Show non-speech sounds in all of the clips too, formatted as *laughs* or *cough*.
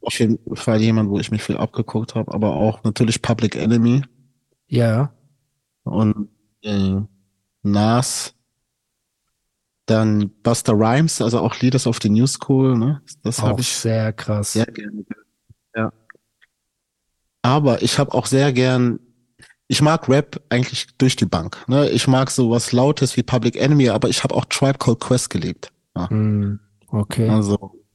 Auf jeden Fall jemand, wo ich mich viel abgeguckt habe, aber auch natürlich Public Enemy Ja. und äh, Nas. Dann Buster Rhymes, also auch Leaders of the New School, ne? Das habe ich sehr krass. sehr gerne. Ja. Aber ich habe auch sehr gern, ich mag Rap eigentlich durch die Bank. Ne? Ich mag sowas Lautes wie Public Enemy, aber ich habe auch Tribe Called Quest gelebt. Ja. Hm, okay. Also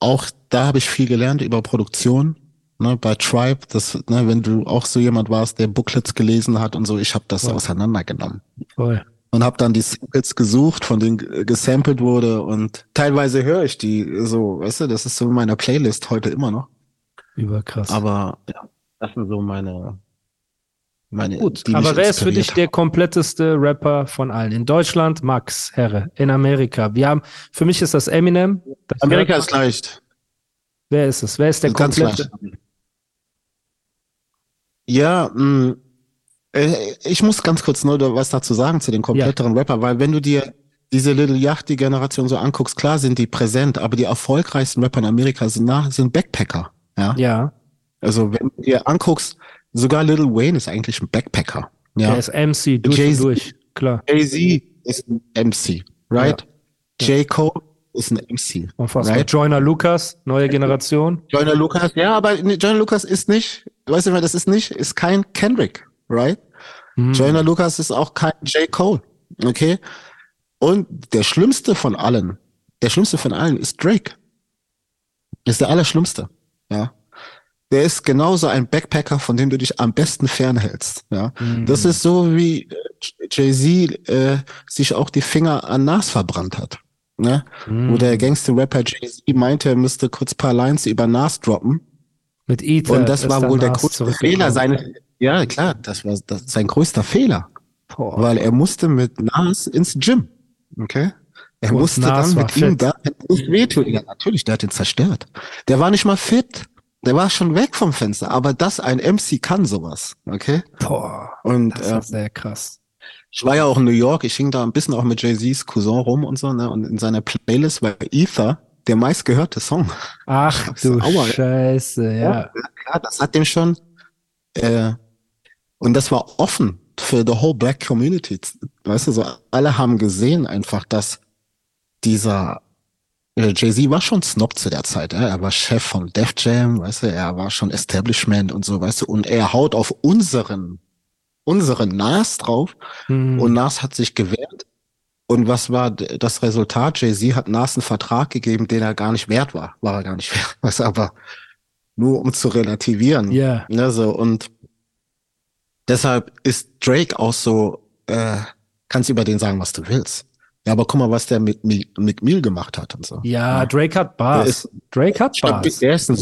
auch da habe ich viel gelernt über Produktion. Ne, bei Tribe, das, ne, wenn du auch so jemand warst, der Booklets gelesen hat und so, ich habe das Voll. auseinandergenommen Voll. und habe dann die Samples gesucht, von denen äh, gesampelt wurde und teilweise höre ich die so, weißt du, das ist so in meiner Playlist heute immer noch. Überkrass. Aber ja, das sind so meine meine Gut, die aber wer ist für dich der kompletteste Rapper von allen? In Deutschland Max Herre, in Amerika. Wir haben, für mich ist das Eminem. Das. Amerika Rapper. ist leicht. Wer ist es? Wer ist der Ganz komplette? Ja, mh, äh, ich muss ganz kurz nur was dazu sagen zu den kompletteren Rapper, weil wenn du dir diese Little Yachty-Generation so anguckst, klar sind die präsent, aber die erfolgreichsten Rapper in Amerika sind, nach, sind Backpacker. Ja? Ja, Also wenn du dir anguckst, sogar Lil Wayne ist eigentlich ein Backpacker. Ja. ist MC durch Jay-Z. und durch. Klar. Jay-Z ist ein MC, right? J. Cole ist ein MC, Unfassbar. right? Joyner Lucas, neue Generation. Joyner Lucas, ja, aber Joyner Lucas ist nicht, weißt du, was das ist nicht, ist kein Kendrick, right? Hm. Joyner Lucas ist auch kein J. Cole, okay? Und der schlimmste von allen, der schlimmste von allen ist Drake. Ist der allerschlimmste, ja? Der ist genauso ein Backpacker, von dem du dich am besten fernhältst, ja? Mhm. Das ist so wie äh, Jay-Z äh, sich auch die Finger an Nas verbrannt hat, ne? Mhm. Wo der Gangster-Rapper Jay-Z meinte, er müsste kurz ein paar Lines über Nas droppen. Mit Ether. Und das war wohl der Nas größte. Fehler seines, ja klar, das war das, sein größter Fehler, Boah. weil er musste mit Nas ins Gym, okay? Er musste Nas dann mit ihm fit. da wehtun. Ja, natürlich, der hat ihn zerstört. Der war nicht mal fit. Der war schon weg vom Fenster. Aber das, ein MC kann sowas, okay? Boah. Und Das äh, ist sehr krass. ich war ja auch in New York. Ich hing da ein bisschen auch mit Jay-Z's Cousin rum und so, ne? Und in seiner Playlist war Ether der meistgehörte Song. Ach so, *laughs* du aua. Scheiße, ja. klar, das hat dem schon, äh, und das war offen für the whole black community. Weißt du, so alle haben gesehen einfach, dass dieser Jay-Z war schon Snob zu der Zeit. Ja? Er war Chef von Def Jam, weißt du, er war schon Establishment und so, weißt du, und er haut auf unseren, unseren Nas drauf Hm. und Nas hat sich gewehrt. Und was war das Resultat? Jay-Z hat Nas einen Vertrag gegeben, den er gar nicht wert war. War er gar nicht wert. *laughs* Weißt du, aber nur um zu relativieren. Ja. Ne, so, und deshalb ist Drake auch so, äh, kannst über den sagen, was du willst. Ja, aber guck mal, was der mit Mi- mit Mill gemacht hat und so. Ja, Drake hat Bars. ist, Drake hat Bars. der, ist ein,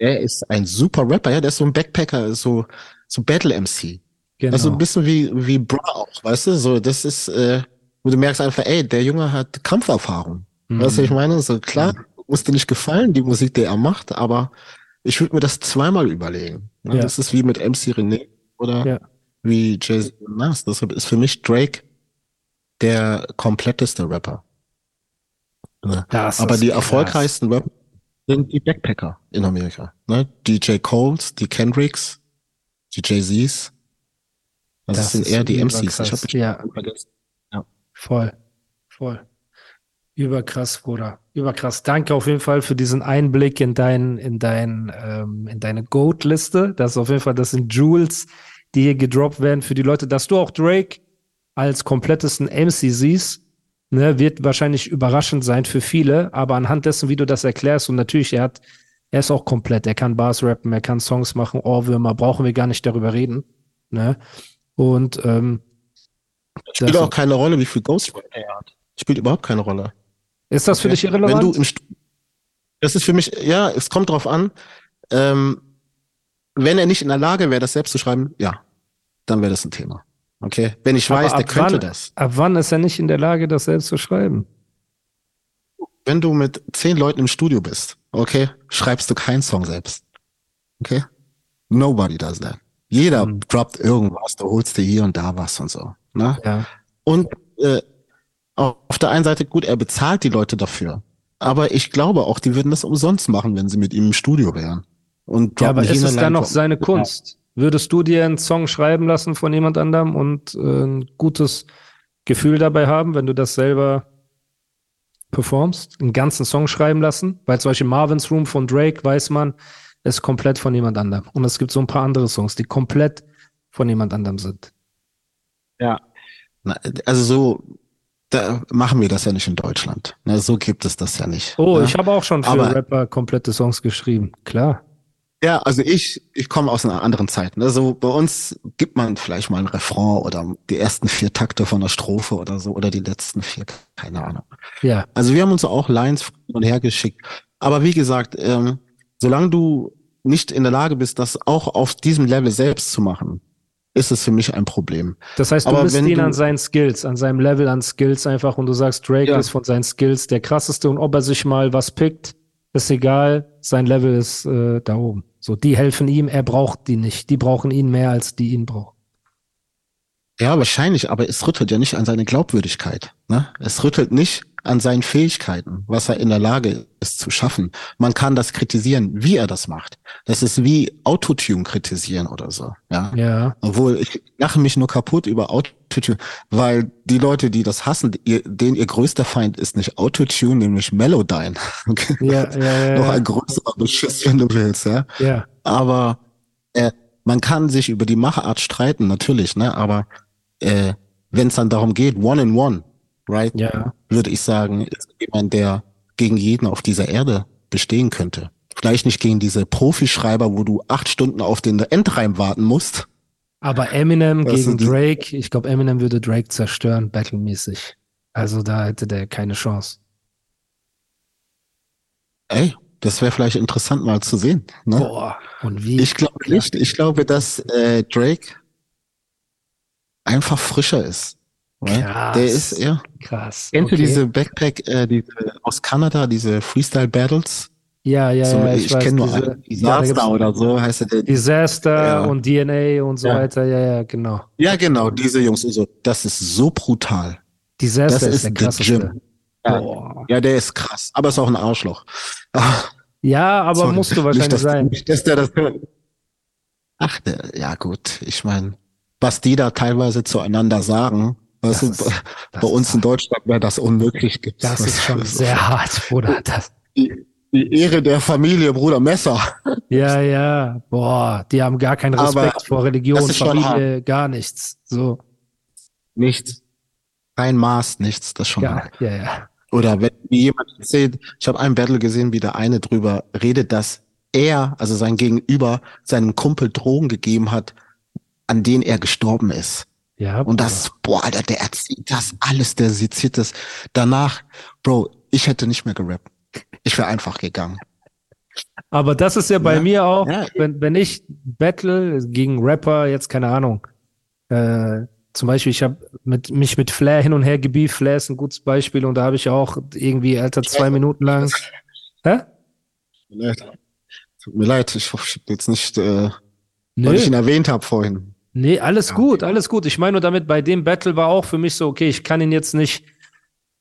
der ist ein super Rapper, ja, der ist so ein Backpacker, so, so Battle MC. Genau. Also ein bisschen wie, wie Bra auch, weißt du, so, das ist, äh, wo du merkst einfach, ey, der Junge hat Kampferfahrung. Mhm. Weißt du, ich meine, so klar, muss dir nicht gefallen, die Musik, die er macht, aber ich würde mir das zweimal überlegen. Ne? Ja. Das ist wie mit MC René oder Ja. wie Jay-Z und Nas. Deshalb ist für mich Drake der kompletteste Rapper. Ne? Aber die krass. erfolgreichsten Rapper sind die Backpacker in Amerika. Ne? Die J. Coles, die Kendricks, die Jay-Z's. Das, Das sind eher die MCs. überkrass. Ich habe Ja. vergessen. Voll. Voll. Überkrass, Bruder. Überkrass. Danke auf jeden Fall für diesen Einblick in dein, in dein, ähm, in deine Goat-Liste. Das ist auf jeden Fall, das sind Jewels, die hier gedroppt werden für die Leute, dass du auch Drake als komplettesten MC siehst, ne, wird wahrscheinlich überraschend sein für viele, aber anhand dessen, wie du das erklärst, und natürlich, er hat, er ist auch komplett, er kann Bars rappen, er kann Songs machen, Ohrwürmer, brauchen wir gar nicht darüber reden, ne? Und ähm, Spielt auch keine Rolle, wie viel Ghostwriter er hat. Spielt überhaupt keine Rolle. ist das für Okay. dich irrelevant? Wenn du im das ist für mich, ja, es kommt drauf an. Ähm, wenn er nicht in der Lage wäre, das selbst zu schreiben, ja, dann wäre das ein Thema. Okay? Wenn ich weiß, der könnte wann- das. Ab wann ist er nicht in der Lage, das selbst zu schreiben? Wenn du mit zehn Leuten im Studio bist, okay, schreibst du keinen Song selbst. Okay? Nobody does that. Jeder Mhm. droppt irgendwas, du holst dir hier und da was und so. Ne? Ja. Und äh, auf der einen Seite, gut, er bezahlt die Leute dafür. Aber ich glaube auch, die würden das umsonst machen, wenn sie mit ihm im Studio wären. Und Ja, aber ist es dann noch seine Kunst? Würdest du dir einen Song schreiben lassen von jemand anderem und äh, ein gutes Gefühl dabei haben, wenn du das selber performst? Einen ganzen Song schreiben lassen? Weil zum Beispiel Marvin's Room von Drake weiß man, ist komplett von jemand anderem. Und es gibt so ein paar andere Songs, die komplett von jemand anderem sind. Na, also so, da machen wir das ja nicht in Deutschland. Ne, so gibt es das ja nicht. Oh, ne? ich habe auch schon für Aber- Rapper komplette Songs geschrieben. Klar. Ja, also ich, ich komme aus einer anderen Zeit. Ne? So bei uns gibt man vielleicht mal ein Refrain oder die ersten vier Takte von der Strophe oder so oder die letzten vier, keine Ahnung. Ja. Also wir haben uns auch Lines und her geschickt. Aber wie gesagt, ähm, solange du nicht in der Lage bist, das auch auf diesem Level selbst zu machen, ist es für mich ein Problem. Das heißt, du Aber misst ihn du- an seinen Skills, an seinem Level an Skills einfach und du sagst, Drake Ja. ist von seinen Skills der krasseste und ob er sich mal was pickt, ist egal, sein Level ist äh, da oben. So, die helfen ihm, er braucht die nicht. Die brauchen ihn mehr, als die ihn brauchen. Ja, wahrscheinlich, aber es rüttelt ja nicht an seine Glaubwürdigkeit. Ne? Es rüttelt nicht an seinen Fähigkeiten, was er in der Lage ist zu schaffen. Man kann das kritisieren, wie er das macht. Das ist wie Autotune kritisieren oder so. Ja. Ja. Obwohl, ich lache mich nur kaputt über Autotune, weil die Leute, die das hassen, ihr, denen ihr größter Feind ist nicht Autotune, nämlich Melodyne. *laughs* Ja, ja, ja, Noch ein größerer Beschiss, wenn du willst, ja. ja. Aber äh, man kann sich über die Machart streiten, natürlich, ne? Aber äh, wenn es dann darum geht, one in one, right, Ja. würde ich sagen, ist jemand, der gegen jeden auf dieser Erde bestehen könnte. Vielleicht nicht gegen diese Profischreiber, wo du acht Stunden auf den Endreim warten musst. Aber Eminem Das gegen Drake, ich glaube, Eminem würde Drake zerstören, battlemäßig. Also da hätte der keine Chance. Ey, das wäre vielleicht interessant mal zu sehen. Ne? Boah. Und wie? Ich glaube nicht. Ich glaube, dass äh, Drake einfach frischer ist. right? Krass. Der ist, ja. krass. Kennst du Okay. diese Backpack, äh, diese aus Kanada, diese Freestyle Battles? Ja, ja, so, ja, ich ich, kenne nur diese- einen, ja, Disaster gibt's oder so heißt der. Disaster Ja. und DNA und so Ja. weiter. Ja, ja, genau. Ja, genau, diese Jungs und so. Das ist so brutal. Disaster Das ist, ist der krasseste. Ja. Ja, der ist krass, aber ist auch ein Arschloch. Ja, aber sorry. musst du nicht, wahrscheinlich dass, sein. Nicht, dass der das hört. Ach, der, ja gut, ich meine, was die da teilweise zueinander sagen, Das du, ist- das bei ist uns in. Deutschland wäre das unmöglich. Gibt's Das was- ist schon *laughs* was- sehr hart, Bruder. Das, Die, die Ehre der Familie, Bruder Messer. *laughs* ja, ja. Boah, die haben gar keinen Aber Respekt vor Religion, das ist Familie, gar nichts. So, Nichts. Kein Maß, nichts, das ist schon ja, hart. ja, ja. Oder wenn mir jemand erzählt, ich habe einen Battle gesehen, wie der eine drüber redet, dass er, also sein Gegenüber, seinem Kumpel Drogen gegeben hat, an denen er gestorben ist. Ja, Und das, boah, Alter, der erzählt das alles, der seziert das. Danach, Bro, ich hätte nicht mehr gerappt. Ich wäre einfach gegangen. Aber das ist ja bei Ja. mir auch, Ja. wenn, wenn ich battle gegen Rapper, jetzt keine Ahnung, äh, zum Beispiel, ich habe mit, mich mit Flair hin und her gebieft. Flair ist ein gutes Beispiel und da habe ich auch irgendwie, Alter, zwei. Minuten lang. Hä? Tut mir leid. Tut mir leid, ich hoffe, ich jetzt nicht, äh, Nö. weil ich ihn erwähnt habe vorhin. Nee, alles Ja, gut, okay. alles gut. Ich meine nur damit, bei dem Battle war auch für mich so, okay, ich kann ihn jetzt nicht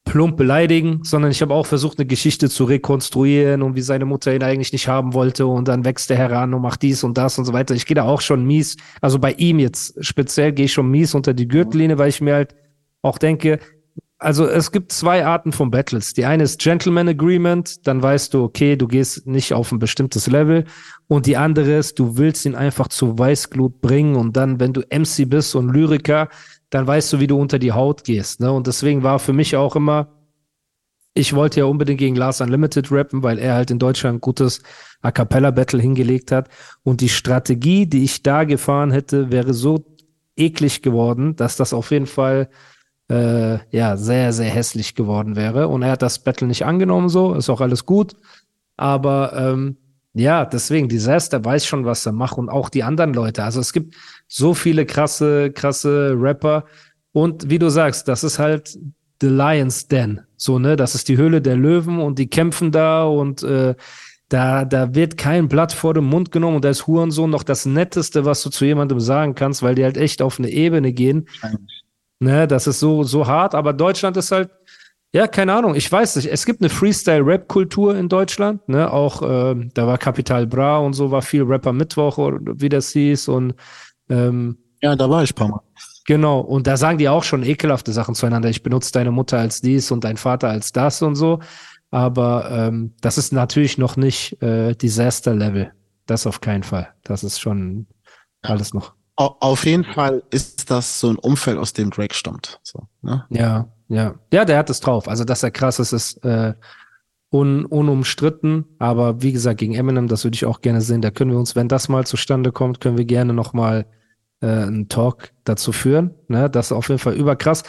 plump beleidigen, sondern ich habe auch versucht, eine Geschichte zu rekonstruieren und wie seine Mutter ihn eigentlich nicht haben wollte und dann wächst er heran und macht dies und das und so weiter. Ich gehe da auch schon mies, also bei ihm jetzt speziell gehe ich schon mies unter die Gürtellinie, weil ich mir halt auch denke, also es gibt zwei Arten von Battles. Die eine ist Gentleman Agreement, dann weißt du, okay, du gehst nicht auf ein bestimmtes Level. Und die andere ist, du willst ihn einfach zu Weißglut bringen und dann, wenn du MC bist und Lyriker, dann weißt du, wie du unter die Haut gehst. Ne? Und deswegen war für mich auch immer, ich wollte ja unbedingt gegen Lars Unlimited rappen, weil er halt in Deutschland ein gutes A Cappella Battle hingelegt hat. Und die Strategie, die ich da gefahren hätte, wäre so eklig geworden, dass das auf jeden Fall äh, ja sehr, sehr hässlich geworden wäre. Und er hat das Battle nicht angenommen, so, ist auch alles gut. Aber ähm, ja, deswegen, Disaster weiß schon, was er macht und auch die anderen Leute. Also es gibt so viele krasse, krasse Rapper. Und wie du sagst, das ist halt The Lion's Den. So, ne, das ist die Höhle der Löwen und die kämpfen da und äh, da, da wird kein Blatt vor dem Mund genommen und da ist Hurensohn noch das Netteste, was du zu jemandem sagen kannst, weil die halt echt auf eine Ebene gehen. Ne, das ist so, so hart, aber Deutschland ist halt, ja, keine Ahnung, ich weiß nicht. Es gibt eine Freestyle-Rap-Kultur in Deutschland, ne, auch, äh, da war Capital Bra und so, war viel Rapper Mittwoch oder wie das hieß und, ähm, Ja, da war ich ein paar Mal. Genau, und da sagen die auch schon ekelhafte Sachen zueinander. Ich benutze deine Mutter als dies und dein Vater als das und so. Aber ähm, das ist natürlich noch nicht äh, Disaster-Level. Das auf keinen Fall. Das ist schon alles noch. Au- Auf jeden Fall ist das so ein Umfeld, aus dem Drake stammt. So, ne? Ja, ja. Ja, der hat es drauf. Also, dass er krass ist, ist äh, un unumstritten. Aber wie gesagt, gegen Eminem, das würde ich auch gerne sehen. Da können wir uns, wenn das mal zustande kommt, können wir gerne noch mal äh, einen Talk dazu führen. Ne? Das ist auf jeden Fall überkrass.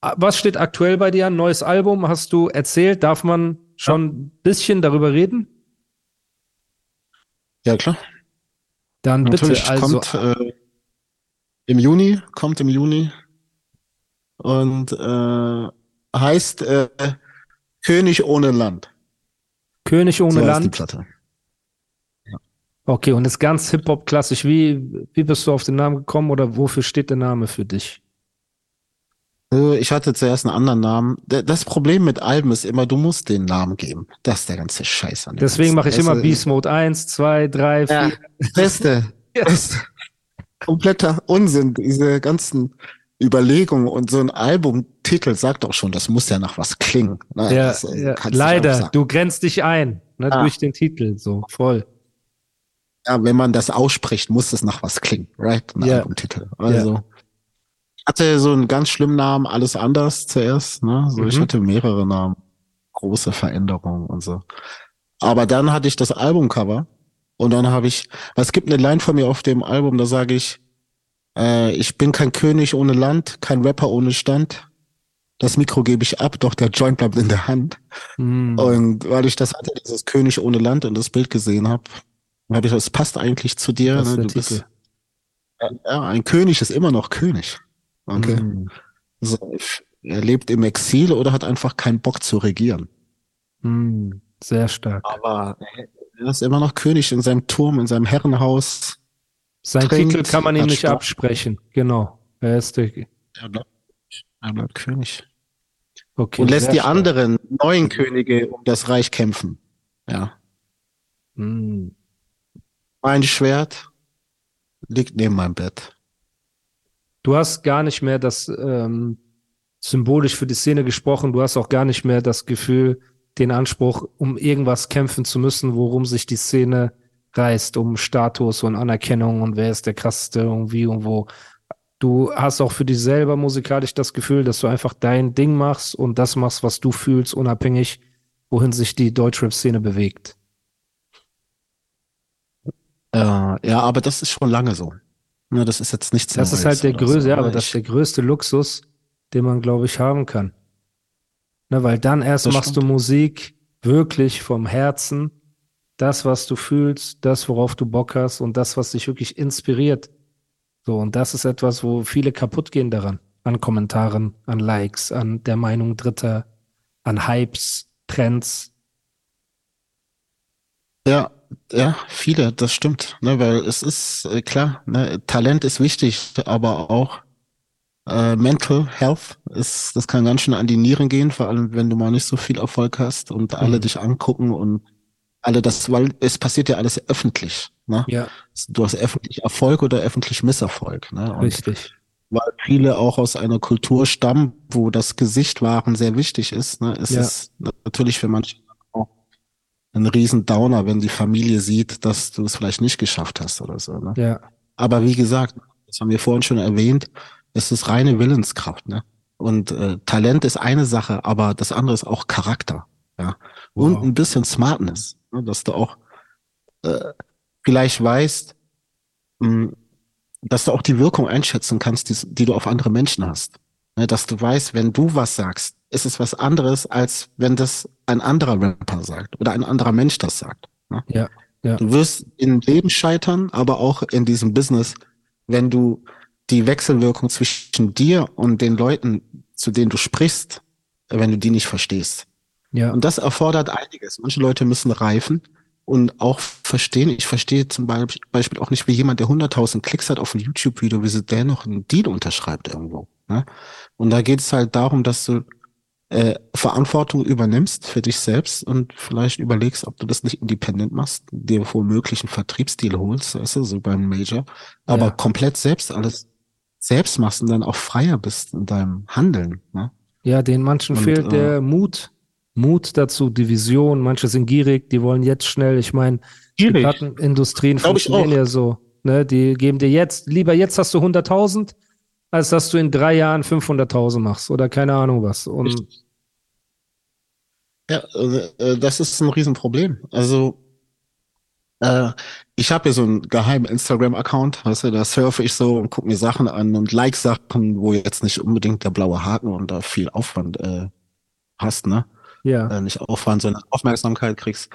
Ah, Was steht aktuell bei dir an? Neues Album hast du erzählt. Darf man schon ein bisschen darüber reden? Ja, klar. Dann bitte. Natürlich Also, kommt äh, im Juni, kommt im Juni und äh, heißt äh, König ohne Land. König ohne so heißt die Land. Platte. Okay, und ist ganz Hip-Hop klassisch. Wie, wie bist du auf den Namen gekommen oder wofür steht der Name für dich? Äh, Ich hatte zuerst einen anderen Namen. Das Problem mit Alben ist immer, du musst den Namen geben. Das ist der ganze Scheiß an dem Deswegen mache ich immer Weißt du, Beast Mode 1, 2, 3, 4. Ja, beste, beste. Kompletter Unsinn, diese ganzen Überlegungen und so ein Albumtitel sagt auch schon, das muss ja nach was klingen. Ne? Ja, das, äh, ja. Leider, du grenzt dich ein, ne, Ah. durch den Titel, so voll. Ja, wenn man das ausspricht, muss es nach was klingen, right? Ein Ja. Albumtitel. Also, ich hatte so einen ganz schlimmen Namen, alles anders zuerst, ne? So, ich Mhm. hatte mehrere Namen, große Veränderungen und so. Aber dann hatte ich das Albumcover und dann habe ich, es gibt eine Line von mir auf dem Album, da sage ich, äh, ich bin kein König ohne Land, kein Rapper ohne Stand. Das Mikro gebe ich ab, doch der Joint bleibt in der Hand. Hm. Und weil ich das hatte, dieses König ohne Land und das Bild gesehen habe, habe ich, das passt eigentlich zu dir. Ne? Du bist, Titel. ja, ein König ist immer noch König. Okay. Hm. So, er lebt im Exil oder hat einfach keinen Bock zu regieren. Hm. Sehr stark. Aber er ist immer noch König in seinem Turm, in seinem Herrenhaus. Sein trinkt, Titel kann man ihm nicht Spaß. absprechen. Genau. Er ist der, Er bleibt, er bleibt König. okay. Und lässt die stark. anderen neuen Könige um das Reich kämpfen. Ja. Hm. Mein Schwert liegt neben meinem Bett. Du hast gar nicht mehr das ähm, symbolisch für die Szene gesprochen. Du hast auch gar nicht mehr das Gefühl, den Anspruch, um irgendwas kämpfen zu müssen, worum sich die Szene reißt, um Status und Anerkennung und wer ist der krasseste irgendwie und wo. Du hast auch für dich selber musikalisch das Gefühl, dass du einfach dein Ding machst und das machst, was du fühlst, unabhängig, wohin sich die Deutschrap-Szene bewegt. Äh, ja, aber das ist schon lange so. Ne, das ist jetzt nichts Das ist halt der größte, so, ja, aber das ist der größte Luxus, den man, glaube ich, haben kann. Ne, weil dann erst Das machst du stimmt. Musik wirklich vom Herzen, das, was du fühlst, das, worauf du Bock hast und das, was dich wirklich inspiriert. So, und das ist etwas, wo viele kaputt gehen daran. An Kommentaren, an Likes, an der Meinung Dritter, an Hypes, Trends. Ja, ja, viele, das stimmt, ne, weil es ist äh, klar, ne, Talent ist wichtig, aber auch äh, Mental Health ist, das kann ganz schön an die Nieren gehen, vor allem wenn du mal nicht so viel Erfolg hast und alle Mhm. dich angucken und alle das, weil es passiert ja alles öffentlich, ne? Ja, Du hast öffentlich Erfolg oder öffentlich Misserfolg, ne? Und richtig. weil viele auch aus einer Kultur stammen, wo das Gesicht wahren sehr wichtig ist, ne, ist Ja. es natürlich für manche auch ein riesen Downer, wenn die Familie sieht, dass du es vielleicht nicht geschafft hast oder so. Ne? Ja, Aber wie gesagt, das haben wir vorhin schon erwähnt, es ist reine Willenskraft, ne? Und äh, Talent ist eine Sache, aber das andere ist auch Charakter, ja. Und Wow. ein bisschen Smartness, ne? dass du auch äh, vielleicht weißt, mh, dass du auch die Wirkung einschätzen kannst, die, die du auf andere Menschen hast. Ne, dass du weißt, wenn du was sagst, ist es was anderes, als wenn das ein anderer Rapper sagt oder ein anderer Mensch das sagt. Ne? Ja, ja. Du wirst im Leben scheitern, aber auch in diesem Business, wenn du die Wechselwirkung zwischen dir und den Leuten, zu denen du sprichst, wenn du die nicht verstehst. Ja. Und das erfordert einiges. Manche Leute müssen reifen und auch verstehen. Ich verstehe zum Beispiel auch nicht, wie jemand, der 100.000 Klicks hat auf ein YouTube-Video, wie sie der noch einen Deal unterschreibt irgendwo. Ne? Und da geht es halt darum, dass du äh, Verantwortung übernimmst für dich selbst und vielleicht überlegst, ob du das nicht independent machst, dir womöglich einen Vertriebsdeal holst, weißt du, so beim Major, aber Ja. komplett selbst alles selbst machst und dann auch freier bist in deinem Handeln. Ne? Ja, den manchen Und, fehlt äh, der Mut, Mut dazu, die Vision. Manche sind gierig, die wollen jetzt schnell. Ich meine, die. Plattenindustrien funktionieren ja so. Ne? Die geben dir jetzt, lieber jetzt hast du 100.000, als dass du in drei Jahren 500.000 machst oder keine Ahnung was. Und Richtig. Ja, äh, äh, das ist ein Riesenproblem. Also äh, ich habe hier so einen geheimen Instagram-Account, weißt du, da surfe ich so und gucke mir Sachen an und like Sachen, wo jetzt nicht unbedingt der blaue Haken und da viel Aufwand äh, hast, ne? ja, Äh, nicht Aufwand, sondern Aufmerksamkeit kriegst.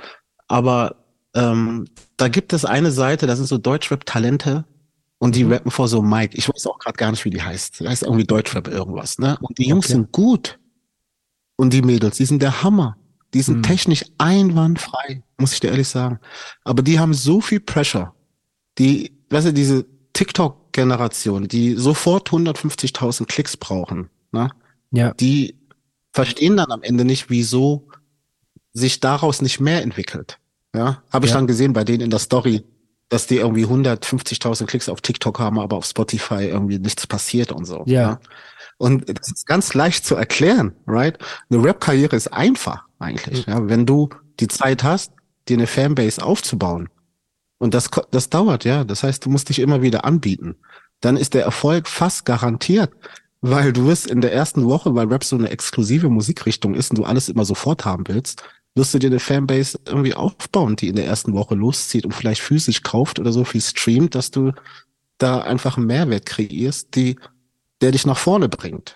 Aber ähm, da gibt es eine Seite, da sind so Deutschrap-Talente und die Mhm. rappen vor so Mic. Ich weiß auch gerade gar nicht, wie die heißt. Die heißt irgendwie Deutschrap irgendwas, ne? Und die Jungs Okay. sind gut. Und die Mädels, die sind der Hammer. Die sind Mhm. technisch einwandfrei, muss ich dir ehrlich sagen. Aber die haben so viel Pressure. Die, weißt du, diese TikTok-Generation, die sofort 150.000 Klicks brauchen, ne? ja, die verstehen dann am Ende nicht, wieso sich daraus nicht mehr entwickelt. Ja, habe ich Ja. dann gesehen bei denen in der Story, dass die irgendwie 150.000 Klicks auf TikTok haben, aber auf Spotify irgendwie nichts passiert und so. Ja. Und das ist ganz leicht zu erklären, right? Eine Rap-Karriere ist einfach eigentlich, ja, wenn du die Zeit hast, dir eine Fanbase aufzubauen. Und das, das dauert, ja. Das heißt, du musst dich immer wieder anbieten. Dann ist der Erfolg fast garantiert, weil du wirst in der ersten Woche, weil Rap so eine exklusive Musikrichtung ist und du alles immer sofort haben willst, wirst du dir eine Fanbase irgendwie aufbauen, die in der ersten Woche loszieht und vielleicht physisch kauft oder so viel streamt, dass du da einfach einen Mehrwert kreierst, die, der dich nach vorne bringt.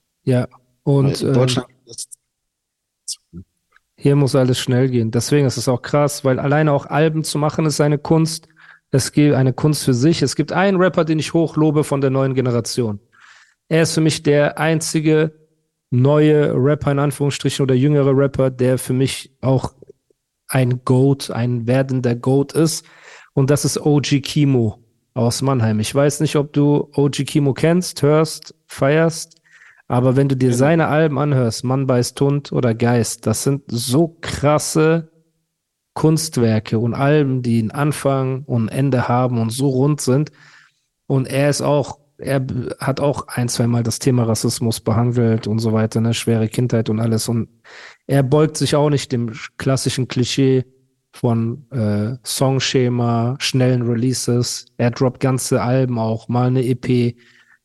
Ja. Und ähm, Deutschland Hier muss alles schnell gehen. Deswegen ist es auch krass, weil alleine auch Alben zu machen ist eine Kunst. Es gibt eine Kunst für sich. Es gibt einen Rapper, den ich hochlobe von der neuen Generation. Er ist für mich der einzige neue Rapper in Anführungsstrichen oder jüngere Rapper, der für mich auch ein Goat, ein werdender Goat ist. Und das ist OG Kimo aus Mannheim. Ich weiß nicht, ob du OG Kimo kennst, hörst, feierst. Aber wenn du dir seine Alben anhörst, Mann beißt Hund oder Geist, das sind so krasse Kunstwerke und Alben, die einen Anfang und ein Ende haben und so rund sind. Und er ist auch, er hat auch ein, zwei Mal das Thema Rassismus behandelt und so weiter, ne, schwere Kindheit und alles. Und er beugt sich auch nicht dem klassischen Klischee von äh, Songschema, schnellen Releases. Er droppt ganze Alben auch, mal eine EP,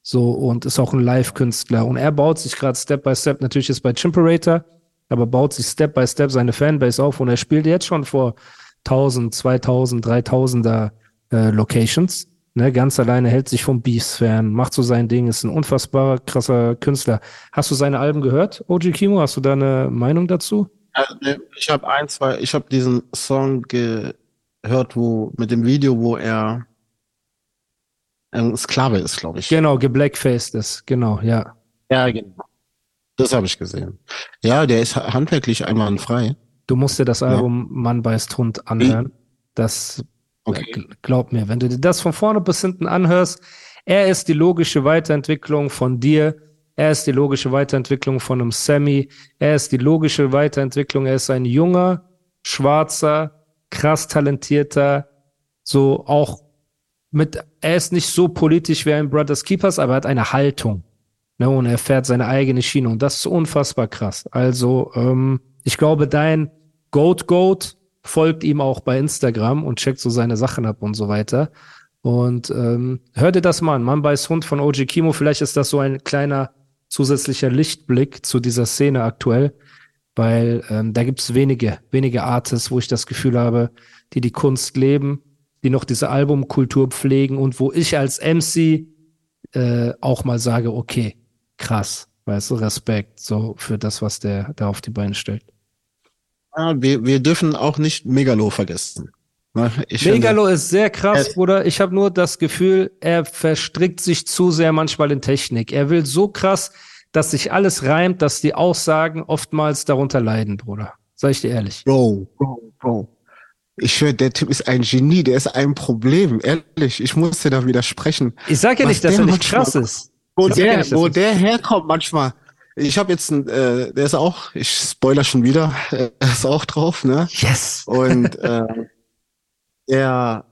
so und ist auch ein Live-Künstler. Und er baut sich gerade Step by Step, natürlich ist bei Chimperator, aber baut sich Step by Step seine Fanbase auf und er spielt jetzt schon vor 1000, 2000, 3000er äh, Locations. Ne, ganz alleine hält sich vom Beefs fern, macht so sein Ding, ist ein unfassbar krasser Künstler. Hast du seine Alben gehört, OG Kimo? Hast du da eine Meinung dazu? Ne, ich habe ein, zwei, ich habe diesen Song gehört, wo mit dem Video, wo er ein Sklave ist, glaube ich. Genau, geblackfaced ist, genau, ja. Ja, genau. Das habe ich gesehen. Ja, der ist handwerklich einwandfrei. Du musst dir das Album Mann beißt Hund anhören. Das Okay. Gl- Glaub mir, wenn du dir das von vorne bis hinten anhörst, er ist die logische Weiterentwicklung von dir, Er ist die logische Weiterentwicklung von einem Sammy. Er ist die logische Weiterentwicklung. Er ist ein junger, schwarzer, krass talentierter, so auch mit, er ist nicht so politisch wie ein Brothers Keepers, aber er hat eine Haltung. Ne, und er fährt seine eigene Schiene und das ist unfassbar krass. Also, ähm, ich glaube, dein Goat Goat folgt ihm auch bei Instagram und checkt so seine Sachen ab und so weiter. Und ähm, hör dir das mal an. Mann beißt Hund von OG Kimo. Vielleicht ist das so ein kleiner zusätzlicher Lichtblick zu dieser Szene aktuell, weil ähm, da gibt es wenige, wenige Artists, wo ich das Gefühl habe, die die Kunst leben, die noch diese Albumkultur pflegen und wo ich als MC äh, auch mal sage, okay, krass, weißt du, Respekt so für das, was der da auf die Beine stellt. Ja, wir, wir dürfen auch nicht Megalo vergessen. Ne, ich Megalo finde, ist sehr krass, Bruder. Ich habe nur das Gefühl, er verstrickt sich zu sehr manchmal in Technik. Er will so krass, dass sich alles reimt, dass die Aussagen oftmals darunter leiden, Bruder. Sag ich dir ehrlich. Bro, Bro, Bro. Ich schwöre, der Typ ist ein Genie, der ist ein Problem, ehrlich. Ich muss dir da widersprechen. Ich sage ja nicht, dass er nicht krass ist. Wo, der, nicht, wo der herkommt manchmal. Ich habe jetzt ein, äh, der ist auch, ich spoiler schon wieder, er *laughs* ist auch drauf, ne? Yes. Und äh, er,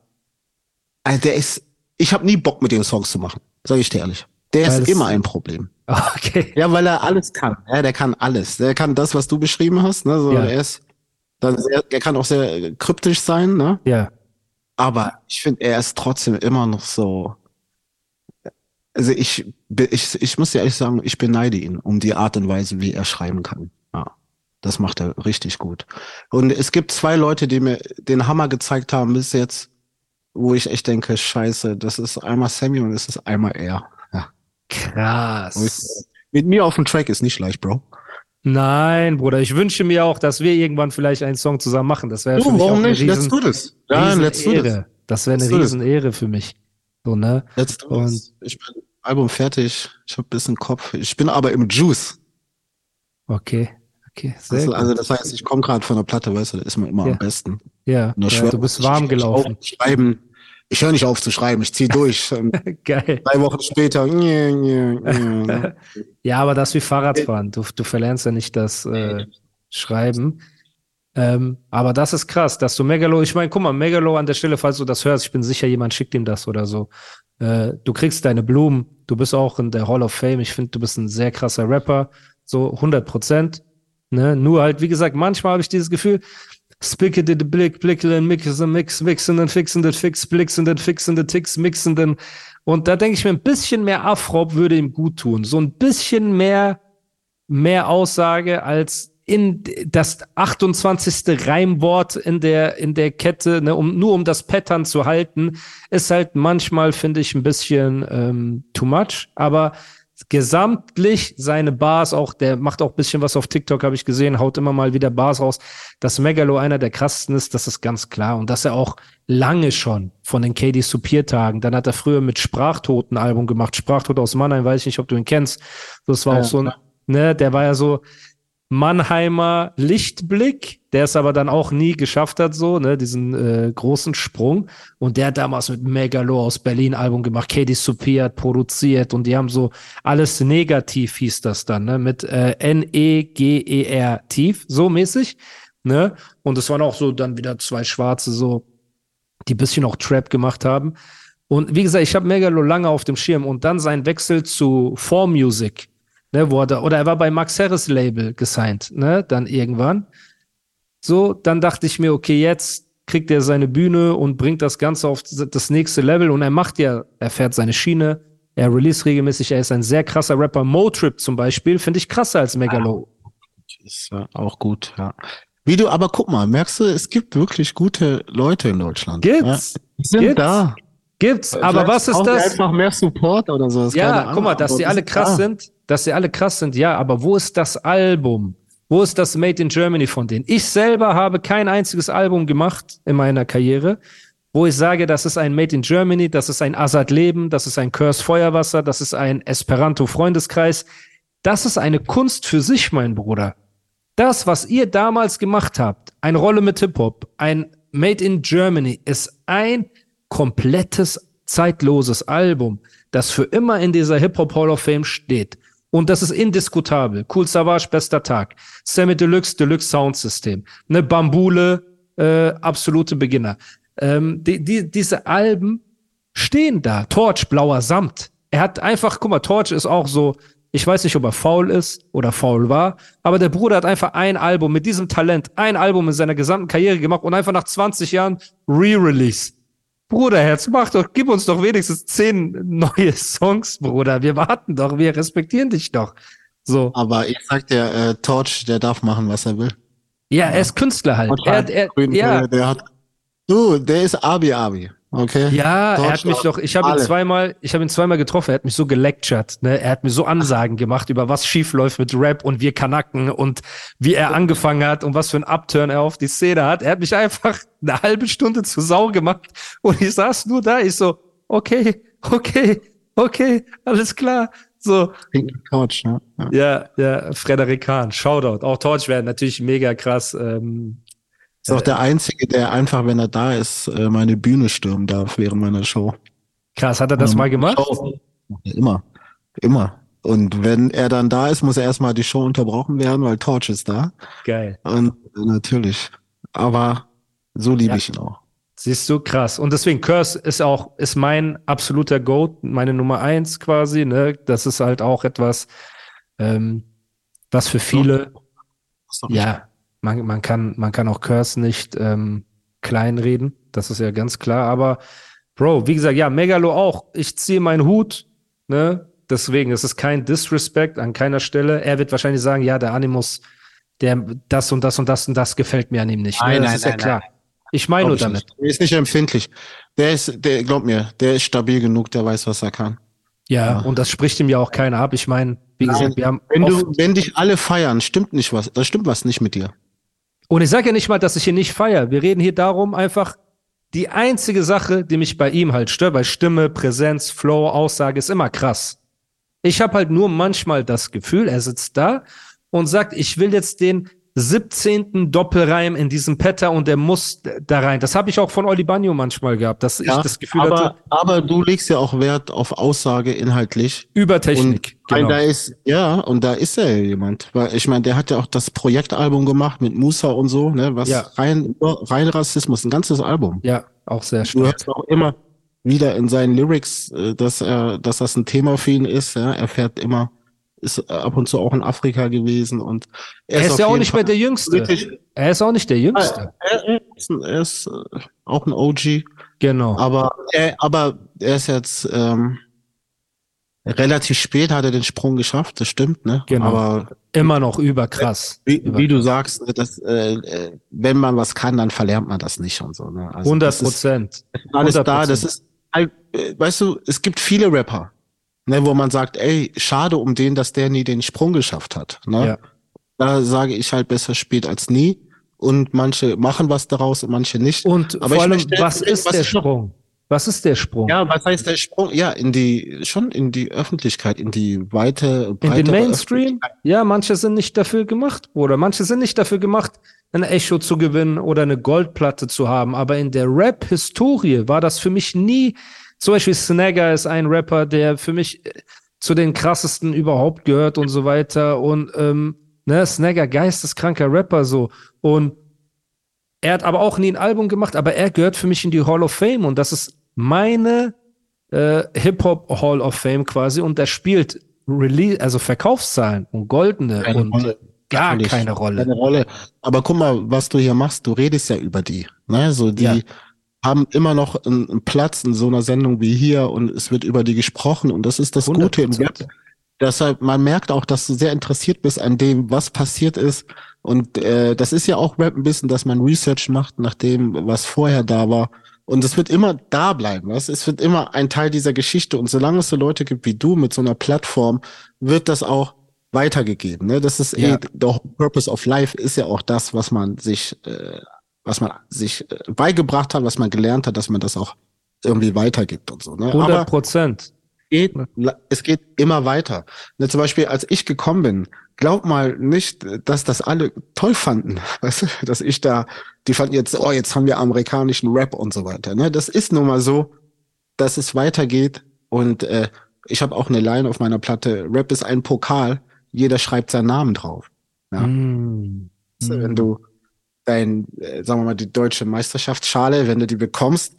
also der ist, ich habe nie Bock mit dem Songs zu machen, sage ich dir ehrlich. Der weil ist immer ein Problem. *laughs* Okay. Ja, weil er alles kann. Ja, der kann alles. Der kann das, was du beschrieben hast. Ne? So, ja. Er ist dann sehr, er kann auch sehr kryptisch sein. Ne? Ja. Aber ich finde, er ist trotzdem immer noch so. Also ich, ich, ich muss dir ehrlich sagen, ich beneide ihn um die Art und Weise, wie er schreiben kann. Ja. Das macht er richtig gut. Und es gibt zwei Leute, die mir den Hammer gezeigt haben bis jetzt, wo ich echt denke, scheiße, das ist einmal Sammy und es ist einmal er. Ja. Krass. Ich, mit mir auf dem Track ist nicht leicht, Bro. Nein, Bruder, ich wünsche mir auch, dass wir irgendwann vielleicht einen Song zusammen machen. Das wäre für mich warum auch nicht? Riesen, let's do this. Ja, let's do this. Das wäre eine Riesenehre für mich. So, ne? Let's do Und this. Ich bin Album fertig. Ich habe bisschen Kopf. Ich bin aber im Juice. Okay. Okay, sehr also, also das heißt, ich komme gerade von der Platte, weißt du, da ist man immer ja. am besten. Ja, ja du bist warm gelaufen. Schreiben, ich höre nicht auf zu schreiben, ich ziehe durch. *laughs* Geil. Drei Wochen später. *laughs* *laughs* ja, aber das ist wie Fahrradfahren. Du, du verlernst ja nicht das äh, Schreiben. Ähm, aber das ist krass, dass du Megalo, ich meine, guck mal, Megalo an der Stelle, falls du das hörst, ich bin sicher, jemand schickt ihm das oder so. Äh, du kriegst deine Blumen, du bist auch in der Hall of Fame. Ich finde, du bist ein sehr krasser Rapper, so 100 Prozent. Ne? Nur halt, wie gesagt, manchmal habe ich dieses Gefühl, Spickete de Blick, Blicklen, Mixen, Mix, Mixenden, Fixenden, Fix, Blixenden, Fixende, Ticks, Mixenden. Und da denke ich mir, ein bisschen mehr Afrop würde ihm gut tun. So ein bisschen mehr, mehr Aussage als in das 28. Reimwort in der, in der Kette, ne, um, nur um das Pattern zu halten, ist halt manchmal, finde ich, ein bisschen ähm, too much. Aber gesamtlich seine Bars auch, der macht auch bisschen was auf TikTok, habe ich gesehen, haut immer mal wieder Bars raus. Dass Megalo einer der krassesten ist, das ist ganz klar. Und dass er auch lange schon von den KD Supir-Tagen, dann hat er früher mit Sprachtoten Album gemacht. Sprachtot aus Mannheim, weiß ich nicht, ob du ihn kennst. Das war ja, auch so, ne, der war ja so, Mannheimer Lichtblick, der es aber dann auch nie geschafft hat, so, ne, diesen äh, großen Sprung. Und der hat damals mit Megalo aus Berlin Album gemacht, Katie Supir hat produziert und die haben so alles negativ hieß das dann, ne, mit äh, N-E-G-E-R tief, so mäßig, ne. Und es waren auch so dann wieder zwei Schwarze, so, die bisschen auch Trap gemacht haben. Und wie gesagt, ich habe Megalo lange auf dem Schirm und dann sein Wechsel zu Form Music ne, wo er oder er war bei Max Harris Label gesigned, ne, dann irgendwann. So, dann dachte ich mir, okay, jetzt kriegt er seine Bühne und bringt das Ganze auf das nächste Level und er macht ja, er fährt seine Schiene, er release regelmäßig, er ist ein sehr krasser Rapper. Motrip zum Beispiel finde ich krasser als Megalo. Ah, ist auch gut, ja. Wie du, aber guck mal, merkst du, es gibt wirklich gute Leute in Deutschland. Gibt's? Ja, die sind Gibt's? da. Gibt's, aber was ist das? Einfach mehr Support oder so. Ja, guck mal, dass die alle krass da. sind, dass sie alle krass sind, ja, aber wo ist das Album? Wo ist das Made in Germany von denen? Ich selber habe kein einziges Album gemacht in meiner Karriere, wo ich sage, das ist ein Made in Germany, das ist ein Assad Leben, das ist ein Curse Feuerwasser, das ist ein Esperanto Freundeskreis. Das ist eine Kunst für sich, mein Bruder. Das, was ihr damals gemacht habt, eine Rolle mit Hip-Hop, ein Made in Germany, ist ein komplettes zeitloses Album, das für immer in dieser Hip-Hop Hall of Fame steht. Und das ist indiskutabel. Cool Savage, bester Tag. Sammy Deluxe, Deluxe Soundsystem. Ne, Bambule, äh, absolute Beginner. Ähm, die, die, diese Alben stehen da. Torch, blauer Samt. Er hat einfach, guck mal, Torch ist auch so, ich weiß nicht, ob er faul ist oder faul war, aber der Bruder hat einfach ein Album mit diesem Talent, ein Album in seiner gesamten Karriere gemacht und einfach nach 20 Jahren Re-Release. Bruderherz, mach doch, gib uns doch wenigstens zehn *laughs* neue Songs, Bruder. Wir warten doch, wir respektieren dich doch. So. Aber ich sag dir, äh, Torch, der darf machen, was er will. Ja, er ist Künstler halt. Er, er, ja. Der hat, du, der ist Abi Abi. Okay. Ja, er hat mich doch, ich habe ihn zweimal, ich habe ihn zweimal getroffen, er hat mich so gelectured, ne? Er hat mir so Ansagen gemacht über was schief läuft mit Rap und wir Kanacken und wie er angefangen hat und was für ein Upturn er auf die Szene hat. Er hat mich einfach eine halbe Stunde zu Sau gemacht und ich saß nur da, ich so, okay, okay, okay, alles klar. So. Couch, ne? Ja, ja, ja Frederik Kahn, Shoutout. Auch Torch wäre natürlich mega krass. Ähm, ist auch der Einzige, der einfach, wenn er da ist, äh, meine Bühne stürmen darf während meiner Show. Krass, hat er das mal gemacht? Immer. Immer. Und wenn er dann da ist, muss er erstmal die Show unterbrochen werden, weil Torch ist da. Geil. Und äh, natürlich. Aber so liebe ja. ich ihn auch. Siehst du, krass. Und deswegen, Curse ist auch, ist mein absoluter Goat, meine Nummer eins quasi, ne? Das ist halt auch etwas, ähm, was für viele, ja, man, man, kann, man kann auch Curse nicht ähm, kleinreden, das ist ja ganz klar. Aber Bro, wie gesagt, ja, Megalo auch. Ich ziehe meinen Hut, ne? Deswegen, es ist kein Disrespect an keiner Stelle. Er wird wahrscheinlich sagen, ja, der Animus, der das und das und das und das gefällt mir an ihm nicht. Ne? Nein, ne? das nein, ist ja nein, klar. Nein. Ich meine nur damit. Der ist nicht empfindlich. Der ist, der, glaub mir, der ist stabil genug, der weiß, was er kann. Ja, ja. und das spricht ihm ja auch keiner ab. Ich meine, wie gesagt, wir haben. Wenn du, wenn dich alle feiern, stimmt nicht was, da stimmt was nicht mit dir. Und ich sage ja nicht mal, dass ich ihn nicht feiere. Wir reden hier darum, einfach die einzige Sache, die mich bei ihm halt stört, weil Stimme, Präsenz, Flow, Aussage ist immer krass. Ich habe halt nur manchmal das Gefühl, er sitzt da und sagt, ich will jetzt den 17. Doppelreim in diesem Petter und der muss da rein. Das habe ich auch von Oli Bagno manchmal gehabt, dass ja, ich das Gefühl aber, hatte. Aber du legst ja auch Wert auf Aussage inhaltlich. Über Technik. Und genau. da ist, ja, und da ist er ja jemand. Weil ich meine, der hat ja auch das Projektalbum gemacht mit Musa und so, ne, was ja. rein, rein Rassismus, ein ganzes Album. Ja, auch sehr stark. Du hörst auch immer wieder in seinen Lyrics, äh, dass er, dass das ein Thema für ihn ist, ja. Er fährt immer ist ab und zu auch in Afrika gewesen und er, er ist, ist ja auch nicht Fall mehr der Jüngste. Er ist auch nicht der Jüngste. Er, ist, er ist äh, auch ein OG. Genau. Aber er, aber er ist jetzt ähm, relativ spät hat er den Sprung geschafft, das stimmt, ne? Genau. Aber immer noch überkrass. Wie, überkrass. wie du sagst, ne, dass, äh, äh, wenn man was kann, dann verlernt man das nicht und so. Ne? Also 100 Prozent. Alles 100%. da. Das ist, äh, weißt du, es gibt viele Rapper, ne, wo man sagt, ey, schade um den, dass der nie den Sprung geschafft hat. Ne? Ja. Da sage ich halt besser spät als nie. Und manche machen was daraus und manche nicht. Und Aber vor allem, was ist was der Sprung? Was ist der Sprung? Ja, was heißt der Sprung? Ja, in die, schon in die Öffentlichkeit, in die weite, In den Mainstream? Ja, manche sind nicht dafür gemacht, oder manche sind nicht dafür gemacht, ein Echo zu gewinnen oder eine Goldplatte zu haben. Aber in der Rap-Historie war das für mich nie zum Beispiel Snagger ist ein Rapper, der für mich äh, zu den krassesten überhaupt gehört und so weiter. Und ähm, ne, Snagger, geisteskranker Rapper so. Und er hat aber auch nie ein Album gemacht, aber er gehört für mich in die Hall of Fame und das ist meine äh, Hip-Hop Hall of Fame quasi und der spielt Release, also Verkaufszahlen und goldene keine und Rolle. gar Natürlich. keine Rolle. Keine Rolle. Aber guck mal, was du hier machst, du redest ja über die. Ne? So die, ja haben immer noch einen, einen, Platz in so einer Sendung wie hier und es wird über die gesprochen und das ist das 100%. Gute im Rap. Deshalb, man merkt auch, dass du sehr interessiert bist an dem, was passiert ist. Und äh, das ist ja auch Rap ein bisschen, dass man Research macht nach dem, was vorher da war. Und es wird immer da bleiben. Was? Es wird immer ein Teil dieser Geschichte. Und solange es so Leute gibt wie du mit so einer Plattform, wird das auch weitergegeben. Ne? Das ist ja. eh, der Purpose of Life ist ja auch das, was man sich äh, was man sich äh, beigebracht hat, was man gelernt hat, dass man das auch irgendwie weitergibt und so. Ne? 100 Prozent. Geht, es geht immer weiter. Ne, zum Beispiel, als ich gekommen bin, glaub mal nicht, dass das alle toll fanden, *laughs* weißt du, dass ich da, die fanden jetzt, oh, jetzt haben wir amerikanischen Rap und so weiter. Ne? Das ist nun mal so, dass es weitergeht und äh, Ich habe auch eine Line auf meiner Platte. Rap ist ein Pokal. Jeder schreibt seinen Namen drauf. Ja. Mm. Also, wenn du dein, äh, sagen wir mal, die deutsche Meisterschaftsschale, wenn du die bekommst,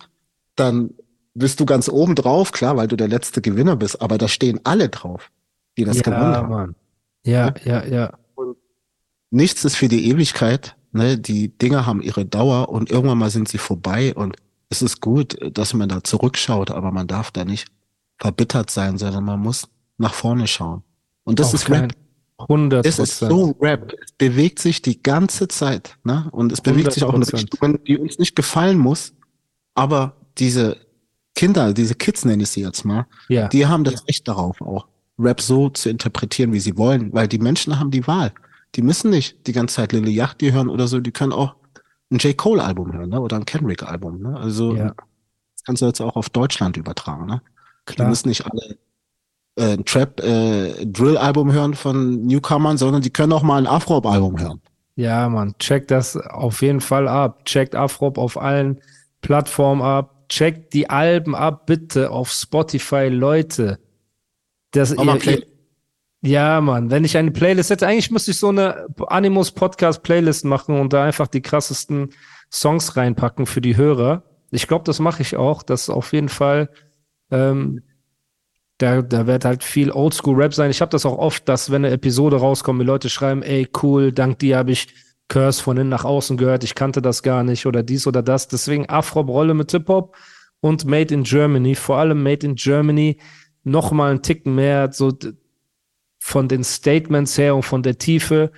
dann bist du ganz oben drauf, klar, weil du der letzte Gewinner bist, aber da stehen alle drauf, die das gewonnen Ja, haben. Mann. Ja, ja, ja. Nichts ist für die Ewigkeit, ne? Die Dinge haben ihre Dauer und irgendwann mal sind sie vorbei und es ist gut, dass man da zurückschaut, aber man darf da nicht verbittert sein, sondern man muss nach vorne schauen. Und das Auf ist Rap. Keinen- 100 Es ist so Rap. Es bewegt sich die ganze Zeit, ne? Und es bewegt sich auch in 100%. Richtungen, die uns nicht gefallen muss. Aber diese Kinder, diese Kids nenne ich sie jetzt mal, Ja. die haben das Recht darauf auch, Rap so zu interpretieren, wie sie wollen, weil die Menschen haben die Wahl. Die müssen nicht die ganze Zeit Lil Yachty hören oder so, die können auch ein J. Cole Album hören, ne? Oder ein Kendrick Album, ne? Also, Ja. das kannst du jetzt auch auf Deutschland übertragen, ne? Die Klar. müssen nicht alle äh, ein Trap äh, Drill Album hören von Newcomern, sondern die können auch mal ein Afro Album hören. Ja, Mann, checkt das auf jeden Fall ab. Checkt Afrop auf allen Plattformen ab. Checkt die Alben ab, bitte, auf Spotify, Leute. Das, ihr, ja, Mann, wenn ich eine Playlist hätte, eigentlich müsste ich so eine Animus Podcast Playlist machen und da einfach die krassesten Songs reinpacken für die Hörer. Ich glaube, das mache ich auch. Das ist auf jeden Fall, ähm, da, da wird halt viel Oldschool-Rap sein. Ich habe das auch oft, dass wenn eine Episode rauskommt, die Leute schreiben, ey, cool, dank dir habe ich Curse von innen nach außen gehört, ich kannte das gar nicht oder dies oder das. Deswegen Afro-Rolle mit Hip-Hop und Made in Germany, vor allem Made in Germany, noch mal einen Ticken mehr, so von den Statements her und von der Tiefe,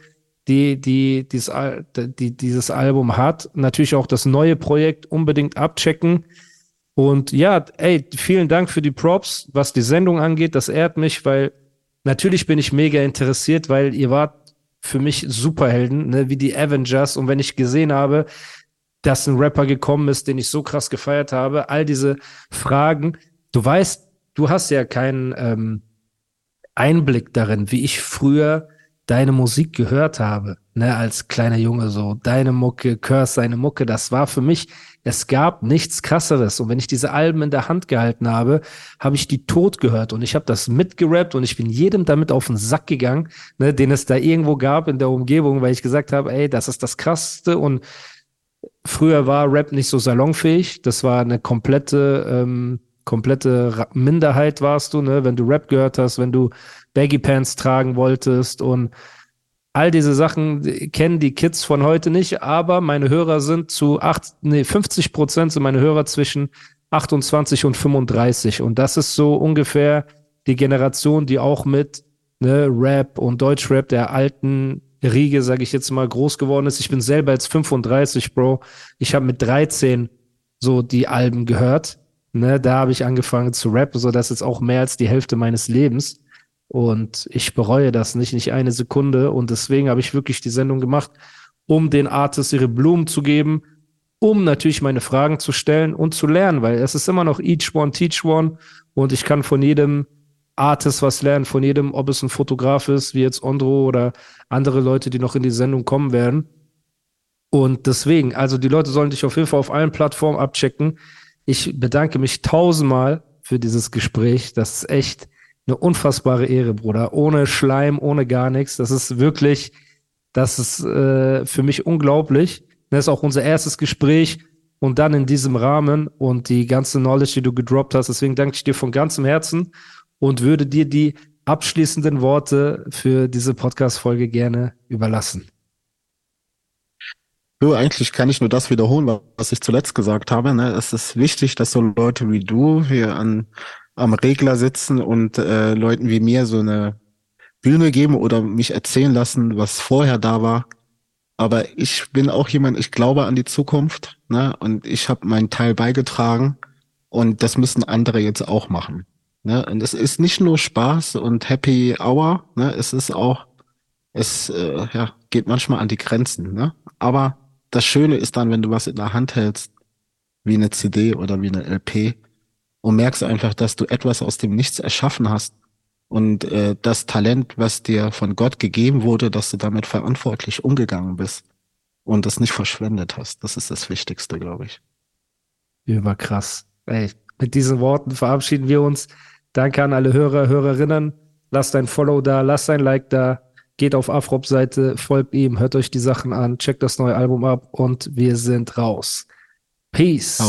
die, die, dieses, die dieses Album hat. Natürlich auch das neue Projekt unbedingt abchecken. Und ja, ey, vielen Dank für die Props, was die Sendung angeht. Das ehrt mich, weil natürlich bin ich mega interessiert, weil ihr wart für mich Superhelden, ne, wie die Avengers. Und wenn ich gesehen habe, dass ein Rapper gekommen ist, den ich so krass gefeiert habe, all diese Fragen, du weißt, du hast ja keinen ähm, Einblick darin, wie ich früher deine Musik gehört habe, ne, als kleiner Junge so, deine Mucke, Curse, seine Mucke, das war für mich, es gab nichts krasseres. Und wenn ich diese Alben in der Hand gehalten habe, habe ich die tot gehört und ich habe das mitgerappt und ich bin jedem damit auf den Sack gegangen, ne, den es da irgendwo gab in der Umgebung, weil ich gesagt habe, ey, das ist das krasseste und früher war Rap nicht so salonfähig, das war eine komplette ähm, komplette Minderheit warst du, ne, wenn du Rap gehört hast, wenn du Baggy Pants tragen wolltest und all diese Sachen die kennen die Kids von heute nicht, aber meine Hörer sind zu acht, nee, 50 Prozent sind meine Hörer zwischen 28 und 35 und das ist so ungefähr die Generation, die auch mit ne, Rap und Deutschrap der alten Riege, sage ich jetzt mal, groß geworden ist. Ich bin selber jetzt 35, Bro. Ich habe mit 13 so die Alben gehört. Ne, da habe ich angefangen zu rappen, so das ist auch mehr als die Hälfte meines Lebens. Und ich bereue das nicht, nicht eine Sekunde. Und deswegen habe ich wirklich die Sendung gemacht, um den Artists ihre Blumen zu geben, um natürlich meine Fragen zu stellen und zu lernen, weil es ist immer noch each one, teach one. Und ich kann von jedem Artist was lernen, von jedem, ob es ein Fotograf ist, wie jetzt Ondro oder andere Leute, die noch in die Sendung kommen werden. Und deswegen, also die Leute sollen dich auf jeden Fall auf allen Plattformen abchecken. Ich bedanke mich tausendmal für dieses Gespräch. Das ist echt eine unfassbare Ehre, Bruder. Ohne Schleim, ohne gar nichts. Das ist wirklich, das ist äh, für mich unglaublich. Das ist auch unser erstes Gespräch und dann in diesem Rahmen und die ganze Knowledge, die du gedroppt hast. Deswegen danke ich dir von ganzem Herzen und würde dir die abschließenden Worte für diese Podcast-Folge gerne überlassen. Du, eigentlich kann ich nur das wiederholen, was ich zuletzt gesagt habe. Ne? Es ist wichtig, dass so Leute wie du hier an, am Regler sitzen und äh, Leuten wie mir so eine Bühne geben oder mich erzählen lassen, was vorher da war. Aber ich bin auch jemand, ich glaube an die Zukunft ne? und ich habe meinen Teil beigetragen und das müssen andere jetzt auch machen. Ne? Und es ist nicht nur Spaß und Happy Hour, ne? es ist auch, es äh, ja, geht manchmal an die Grenzen. Ne? Aber das Schöne ist dann, wenn du was in der Hand hältst, wie eine CD oder wie eine LP und merkst einfach, dass du etwas aus dem Nichts erschaffen hast und äh, das Talent, was dir von Gott gegeben wurde, dass du damit verantwortlich umgegangen bist und das nicht verschwendet hast. Das ist das Wichtigste, glaube ich. Überkrass. Ey, mit diesen Worten verabschieden wir uns. Danke an alle Hörer, Hörerinnen. Lasst ein Follow da, lasst ein Like da. Geht auf Afrop-Seite, folgt ihm, hört euch die Sachen an, checkt das neue Album ab und wir sind raus. Peace.